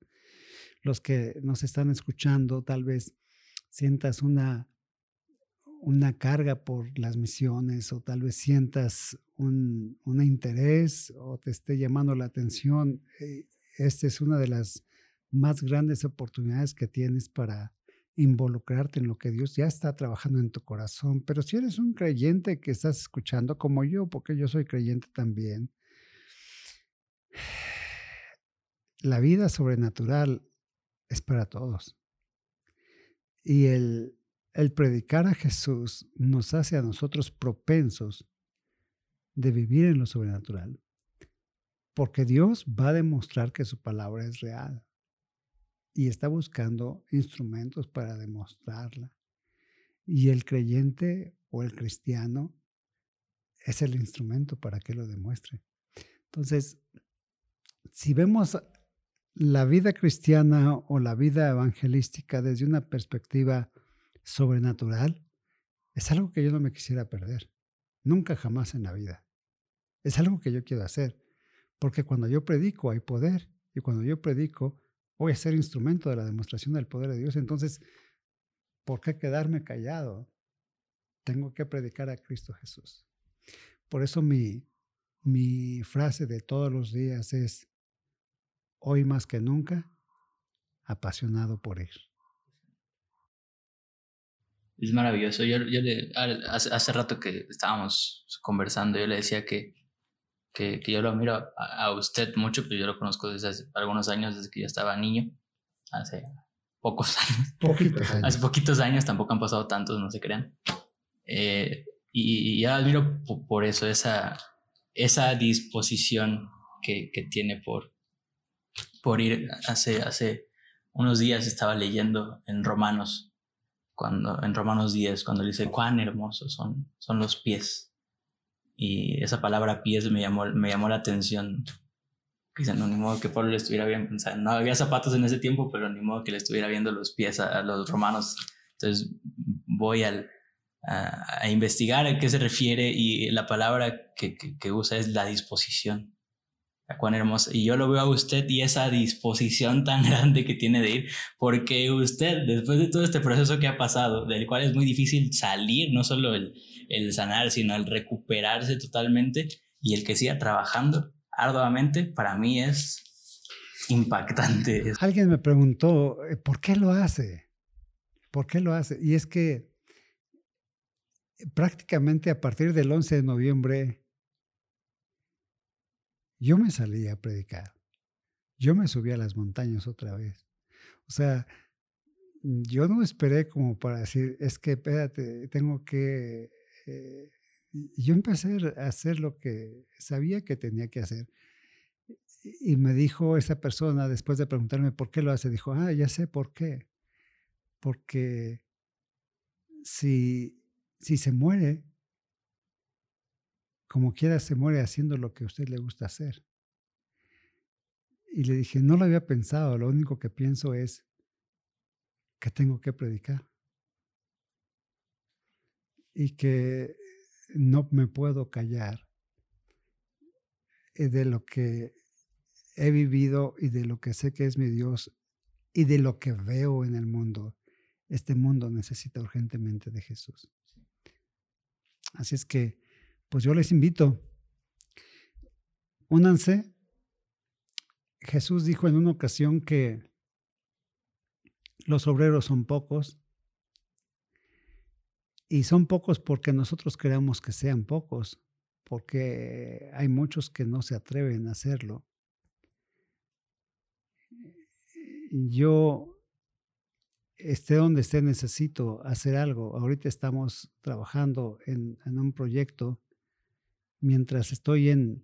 Los que nos están escuchando tal vez sientas una, una carga por las misiones o tal vez sientas un, un interés o te esté llamando la atención. Eh, esta es una de las más grandes oportunidades que tienes para involucrarte en lo que Dios ya está trabajando en tu corazón. Pero si eres un creyente que estás escuchando como yo, porque yo soy creyente también, la vida sobrenatural es para todos. Y el, el predicar a Jesús nos hace a nosotros propensos de vivir en lo sobrenatural. Porque Dios va a demostrar que su palabra es real y está buscando instrumentos para demostrarla. Y el creyente o el cristiano es el instrumento para que lo demuestre. Entonces, si vemos la vida cristiana o la vida evangelística desde una perspectiva sobrenatural, es algo que yo no me quisiera perder. Nunca jamás en la vida. Es algo que yo quiero hacer. Porque cuando yo predico hay poder. Y cuando yo predico voy a ser instrumento de la demostración del poder de Dios. Entonces, ¿por qué quedarme callado? Tengo que predicar a Cristo Jesús. Por eso mi, mi frase de todos los días es, hoy más que nunca, apasionado por ir. Es maravilloso. Yo, yo le, hace, hace, rato que estábamos conversando, yo le decía que que, que yo lo miro a, usted mucho, pero yo lo conozco desde hace algunos años, desde que yo estaba niño, hace pocos años. Poquitos años. hace poquitos años, tampoco han pasado tantos, no se crean. Eh, y, y, yo admiro por, eso, esa, esa disposición que, que, tiene por, por ir. Hace, hace unos días estaba leyendo en Romanos, cuando, en Romanos 10, cuando dice cuán hermosos son, son los pies y esa palabra pies me llamó, me llamó la atención. Dicen, no, ni modo que Pablo le estuviera viendo, no había zapatos en ese tiempo, pero ni modo que le estuviera viendo los pies a, los romanos. Entonces voy al, a, investigar a qué se refiere y la palabra que, que, usa es la disposición. Cuán hermosa. Y yo lo veo a usted y esa disposición tan grande que tiene de ir, porque usted, después de todo este proceso que ha pasado, del cual es muy difícil salir, no solo el, el sanar, sino el recuperarse totalmente y el que siga trabajando arduamente, para mí es impactante. Alguien me preguntó, eh, ¿por qué lo hace? ¿Por qué lo hace? Y es que prácticamente a partir del 11 de noviembre, yo me salí a predicar. Yo me subí a las montañas otra vez. O sea, yo no esperé como para decir, es que espérate, tengo que... Eh, yo empecé a hacer lo que sabía que tenía que hacer. Y me dijo esa persona, después de preguntarme por qué lo hace, dijo, ah, ya sé por qué. Porque si si se muere, como quiera se muere haciendo lo que a usted le gusta hacer. Y le dije, no lo había pensado, lo único que pienso es que tengo que predicar. Y que no me puedo callar de lo que he vivido y de lo que sé que es mi Dios y de lo que veo en el mundo. Este mundo necesita urgentemente de Jesús. Así es que, pues yo les invito, únanse. Jesús dijo en una ocasión que los obreros son pocos y son pocos porque nosotros queremos que sean pocos, porque hay muchos que no se atreven a hacerlo. Yo esté donde esté, necesito hacer algo. Ahorita estamos trabajando en, un proyecto mientras estoy en,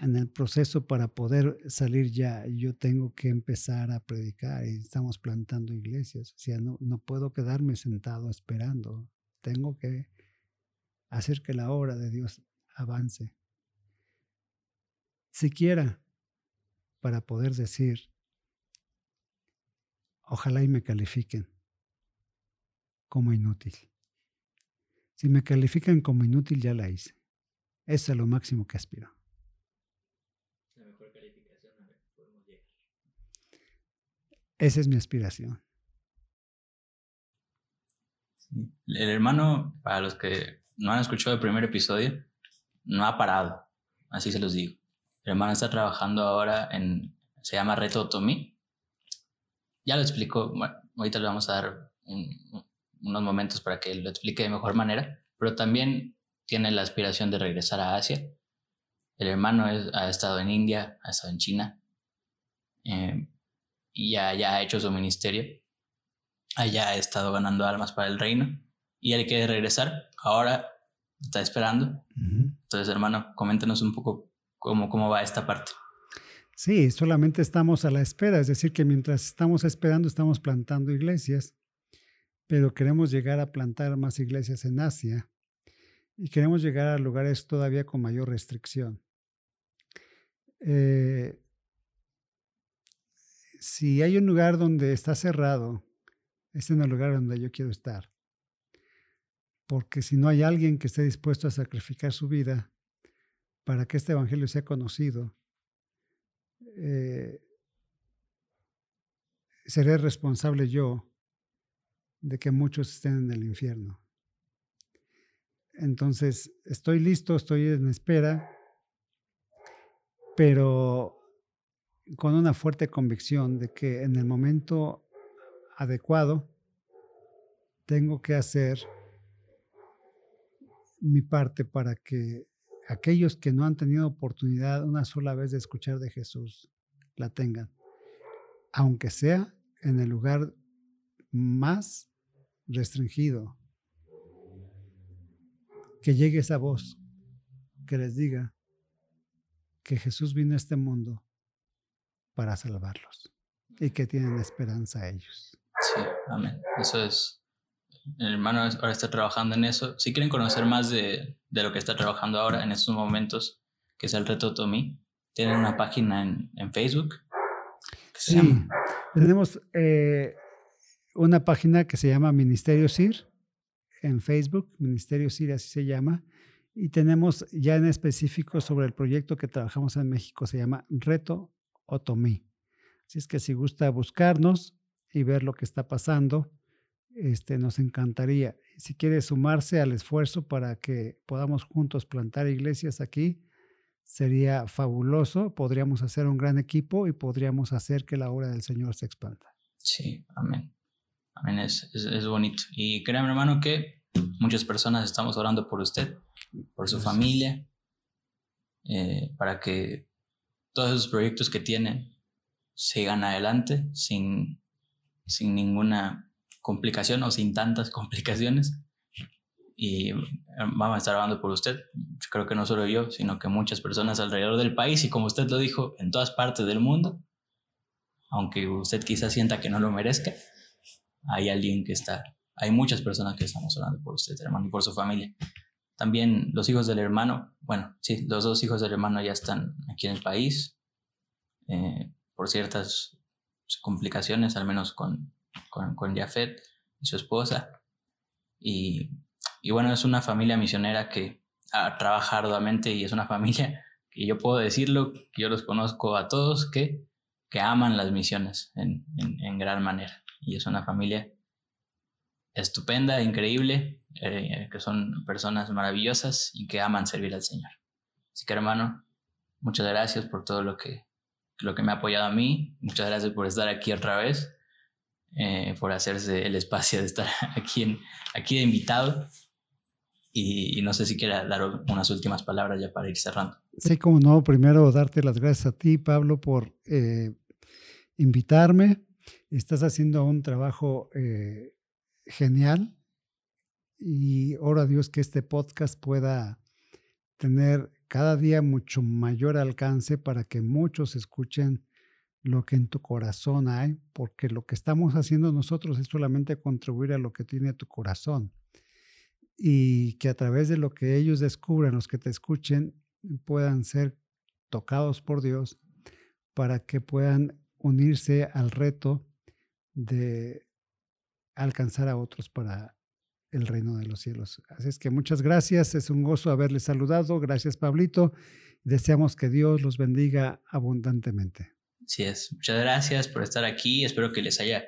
en, el proceso para poder salir ya. Yo tengo que empezar a predicar y estamos plantando iglesias. O sea, no, no puedo quedarme sentado esperando. Tengo que hacer que la obra de Dios avance. Siquiera para poder decir, ojalá y me califiquen como inútil. Si me califican como inútil, ya la hice. Eso es lo máximo que aspiro. La mejor calificación a la que podemos llegar. Esa es mi aspiración. El hermano, para los que no han escuchado el primer episodio, no ha parado. Así se los digo. El hermano está trabajando ahora en, se llama Reto Tomí, ya lo explicó, bueno, ahorita le vamos a dar unos momentos para que lo explique de mejor manera, pero también tiene la aspiración de regresar a Asia. El hermano ha estado en India, ha estado en China, eh, y ya, ya ha hecho su ministerio. Allá ha estado ganando almas para el reino y él quiere regresar. Ahora está esperando. Entonces, hermano, coméntenos un poco cómo, cómo va esta parte. Sí, solamente estamos a la espera, es decir, que mientras estamos esperando estamos plantando iglesias, pero queremos llegar a plantar más iglesias en Asia y queremos llegar a lugares todavía con mayor restricción. Eh, si hay un lugar donde está cerrado, es en el lugar donde yo quiero estar. Porque si no hay alguien que esté dispuesto a sacrificar su vida para que este evangelio sea conocido, eh, seré responsable yo de que muchos estén en el infierno. Entonces, estoy listo, estoy en espera, pero con una fuerte convicción de que en el momento adecuado tengo que hacer mi parte para que aquellos que no han tenido oportunidad una sola vez de escuchar de Jesús la tengan, aunque sea en el lugar más restringido, que llegue esa voz que les diga que Jesús vino a este mundo para salvarlos y que tienen esperanza a ellos. Sí, amén. Eso es el hermano ahora está trabajando en eso. Si quieren conocer más de, de, lo que está trabajando ahora en estos momentos, que es el reto Tomí, tienen una página en, en Facebook. sí, tenemos eh, una página que se llama Ministerio SIR en Facebook, Ministerio SIR así se llama, y tenemos ya en específico sobre el proyecto que trabajamos en México, se llama Reto Otomí. Así es que si gusta buscarnos y ver lo que está pasando, este, nos encantaría. Si quiere sumarse al esfuerzo para que podamos juntos plantar iglesias aquí, sería fabuloso, podríamos hacer un gran equipo y podríamos hacer que la obra del Señor se expanda. Sí, amén. Amén, es, es, bonito. Y créame hermano que muchas personas estamos orando por usted, por su familia, eh, para que todos esos proyectos que tienen sigan adelante sin, sin ninguna complicación o sin tantas complicaciones. Y eh, vamos a estar hablando por usted. Creo que no solo yo, sino que muchas personas alrededor del país y como usted lo dijo, en todas partes del mundo, aunque usted quizás sienta que no lo merezca, hay alguien que está, hay muchas personas que estamos orando por usted, hermano, y por su familia. También los hijos del hermano, bueno, sí, los dos hijos del hermano ya están aquí en el país, eh, por ciertas complicaciones, al menos con, con, con Jafet y su esposa. Y, y, bueno, es una familia misionera que trabaja arduamente y es una familia que yo puedo decirlo, que yo los conozco a todos, que, que aman las misiones en, en, en gran manera. Y es una familia estupenda, increíble, eh, que son personas maravillosas y que aman servir al Señor. Así que hermano, muchas gracias por todo lo que, lo que me ha apoyado a mí, muchas gracias por estar aquí otra vez, eh, por hacerse el espacio de estar aquí, aquí de invitado. Y, no sé si quiera dar unas últimas palabras ya para ir cerrando. Sí, como no, primero darte las gracias a ti, Pablo, por eh, invitarme. Estás haciendo un trabajo genial y oro a Dios que este podcast pueda tener cada día mucho mayor alcance para que muchos escuchen lo que en tu corazón hay, porque lo que estamos haciendo nosotros es solamente contribuir a lo que tiene tu corazón y que a través de lo que ellos descubran, los que te escuchen, puedan ser tocados por Dios para que puedan unirse al reto de alcanzar a otros para el reino de los cielos. Así es que muchas gracias, es un gozo haberles saludado. Gracias, Pablito. Deseamos que Dios los bendiga abundantemente. Así es, muchas gracias por estar aquí. Espero que les haya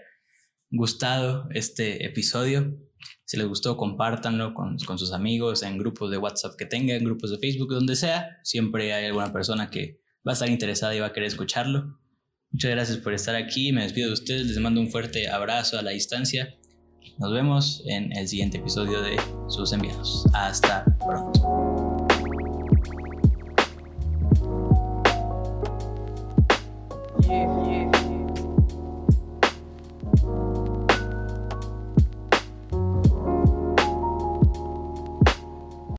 gustado este episodio. Si les gustó, compártanlo con, con sus amigos, en grupos de WhatsApp que tengan, grupos de Facebook, donde sea. Siempre hay alguna persona que va a estar interesada y va a querer escucharlo. Muchas gracias por estar aquí. Me despido de ustedes. Les mando un fuerte abrazo a la distancia. Nos vemos en el siguiente episodio de Sus Enviados. Hasta pronto.